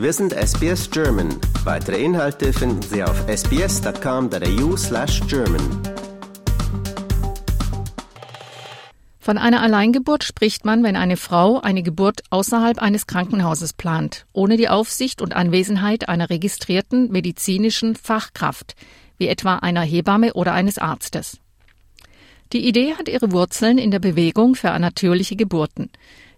Wir sind SBS German. Weitere Inhalte finden Sie auf sbs.com.au slash German. Von einer Alleingeburt spricht man, wenn eine Frau eine Geburt außerhalb eines Krankenhauses plant, ohne die Aufsicht und Anwesenheit einer registrierten medizinischen Fachkraft, wie etwa einer Hebamme oder eines Arztes. Die Idee hat ihre Wurzeln in der Bewegung für natürliche Geburten,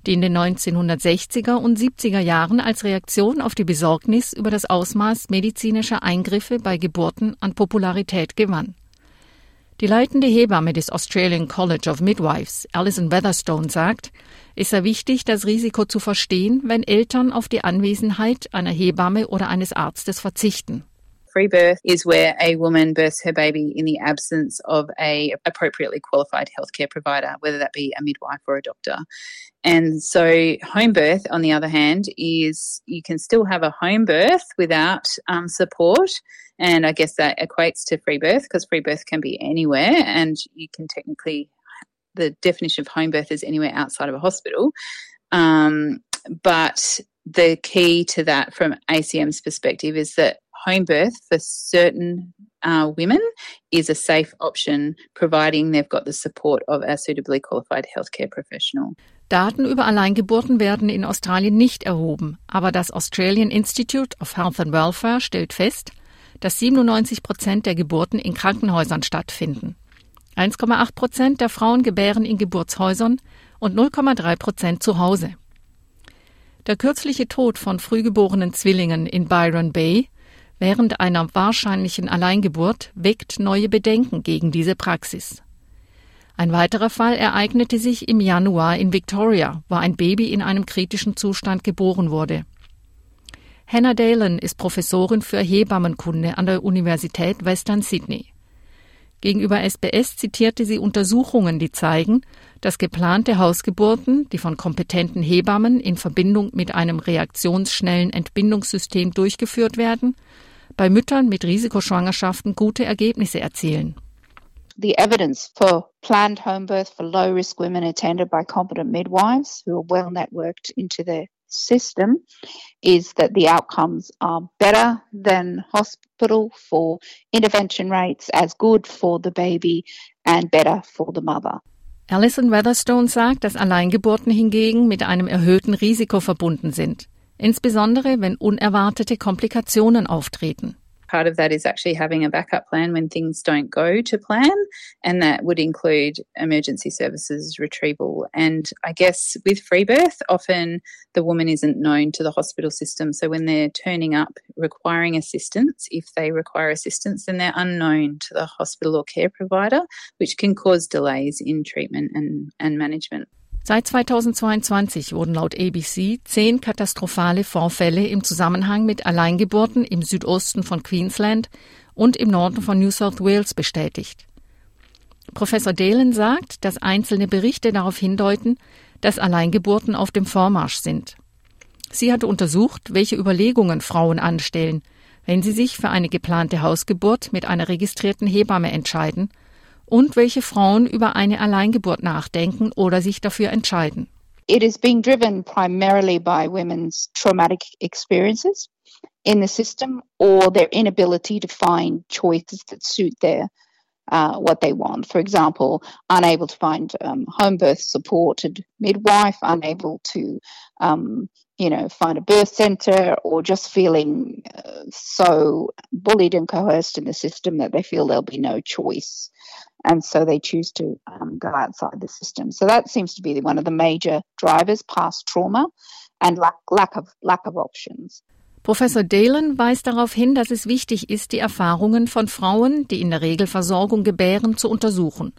die in den 1960er und 70er Jahren als Reaktion auf die Besorgnis über das Ausmaß medizinischer Eingriffe bei Geburten an Popularität gewann. Die leitende Hebamme des Australian College of Midwives, Alison Weatherstone, sagt, es sei wichtig, das Risiko zu verstehen, wenn Eltern auf die Anwesenheit einer Hebamme oder eines Arztes verzichten. Free birth is where a woman births her baby in the absence of a appropriately qualified healthcare provider, whether that be a midwife or a doctor. And so home birth, on the other hand, is you can still have a home birth without um, support. And I guess that equates to free birth because free birth can be anywhere and you can technically, the definition of home birth is anywhere outside of a hospital. Um, but the key to that from ACM's perspective is that home birth for certain uh, women is a safe option, providing they've got the support of a suitably qualified healthcare professional. Daten über Alleingeburten werden in Australien nicht erhoben, aber das Australian Institute of Health and Welfare stellt fest, dass 97 Prozent der Geburten in Krankenhäusern stattfinden. 1,8 Prozent der Frauen gebären in Geburtshäusern und 0,3 Prozent zu Hause. Der kürzliche Tod von frühgeborenen Zwillingen in Byron Bay während einer wahrscheinlichen Alleingeburt weckt neue Bedenken gegen diese Praxis. Ein weiterer Fall ereignete sich im Januar in Victoria, wo ein Baby in einem kritischen Zustand geboren wurde. Hannah Dalen ist Professorin für Hebammenkunde an der Universität Western Sydney. Gegenüber SBS zitierte sie Untersuchungen, die zeigen, dass geplante Hausgeburten, die von kompetenten Hebammen in Verbindung mit einem reaktionsschnellen Entbindungssystem durchgeführt werden, bei Müttern mit Risikoschwangerschaften gute Ergebnisse erzielen. The evidence for planned home birth for low risk women attended by competent midwives who are well networked into the system is that the outcomes are better than hospital for intervention rates, as good for the baby and better for the mother. Alison Weatherstone sagt, dass Alleingeburten hingegen mit einem erhöhten Risiko verbunden sind insbesondere wenn unerwartete Komplikationen auftreten. Part of that is actually having a backup plan when things don't go to plan, and that would include emergency services retrieval. And I guess with free birth, often the woman isn't known to the hospital system. So when they're turning up requiring assistance, if they require assistance, then they're unknown to the hospital or care provider, which can cause delays in treatment and, and management. Seit 2022 wurden laut ABC zehn katastrophale Vorfälle im Zusammenhang mit Alleingeburten im Südosten von Queensland und im Norden von New South Wales bestätigt. Professor Dalen sagt, dass einzelne Berichte darauf hindeuten, dass Alleingeburten auf dem Vormarsch sind. Sie hat untersucht, welche Überlegungen Frauen anstellen, wenn sie sich für eine geplante Hausgeburt mit einer registrierten Hebamme entscheiden und welche Frauen über eine Alleingeburt nachdenken oder sich dafür entscheiden. It is being driven primarily by women's traumatic experiences in the system or their inability to find choices that suit their uh, what they want. For example, unable to find um, home birth supported midwife, unable to, um, you know, find a birth center, or just feeling uh, so bullied and coerced in the system that they feel there'll be no choice and so they choose to um, go outside the system. So that seems to be one of the major drivers, past trauma and lack, lack, of, lack of options. Professor Dalen weist darauf hin, dass es wichtig ist, die Erfahrungen von Frauen, die in der Regel Versorgung gebären, zu untersuchen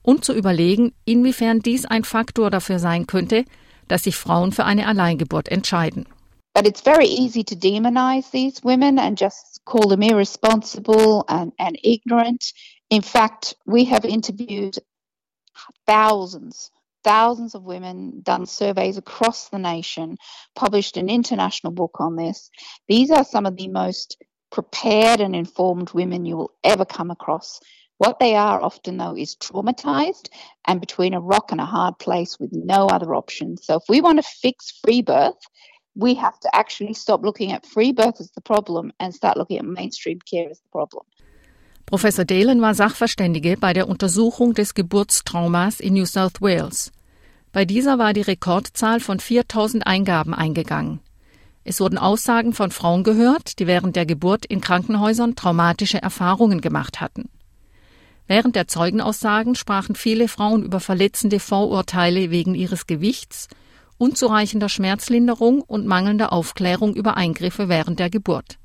und zu überlegen, inwiefern dies ein Faktor dafür sein könnte, dass sich Frauen für eine Alleingeburt entscheiden. But it's very easy to demonize these women and just call them irresponsible and, and ignorant. In fact, we have interviewed thousands, thousands of women, done surveys across the nation, published an international book on this. These are some of the most prepared and informed women you will ever come across. What they are often, though, is traumatized and between a rock and a hard place with no other option. So, if we want to fix free birth, we have to actually stop looking at free birth as the problem and start looking at mainstream care as the problem. Professor Dalen war Sachverständige bei der Untersuchung des Geburtstraumas in New South Wales. Bei dieser war die Rekordzahl von 4000 Eingaben eingegangen. Es wurden Aussagen von Frauen gehört, die während der Geburt in Krankenhäusern traumatische Erfahrungen gemacht hatten. Während der Zeugenaussagen sprachen viele Frauen über verletzende Vorurteile wegen ihres Gewichts, unzureichender Schmerzlinderung und mangelnder Aufklärung über Eingriffe während der Geburt.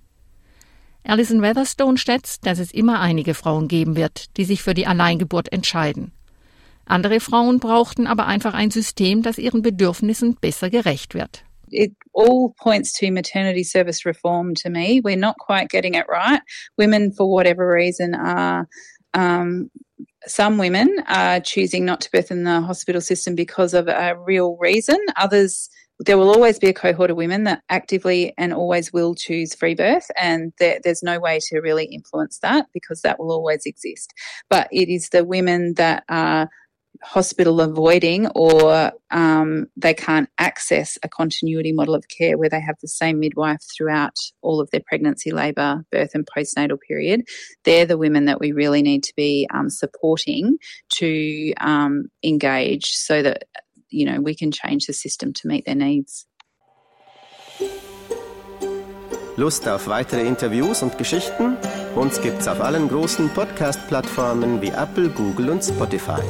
Alison Weatherstone schätzt, dass es immer einige Frauen geben wird, die sich für die Alleingeburt entscheiden. Andere Frauen brauchten aber einfach ein System, das ihren Bedürfnissen besser gerecht wird. it all points to maternity service reform to me. We're not quite getting it right. Women, for whatever reason, are um, some women are choosing not to birth in the hospital system because of a real reason. Others, there will always be a cohort of women that actively and always will choose free birth, and there, there's no way to really influence that because that will always exist. But it is the women that are hospital avoiding or um, they can't access a continuity model of care where they have the same midwife throughout all of their pregnancy, labour, birth, and postnatal period, they're the women that we really need to be um, supporting to um, engage so that you know we can change the system to meet their needs. Lust auf weitere Interviews und Geschichten? Uns gibt's auf allen großen Podcast-Plattformen wie Apple, Google und Spotify.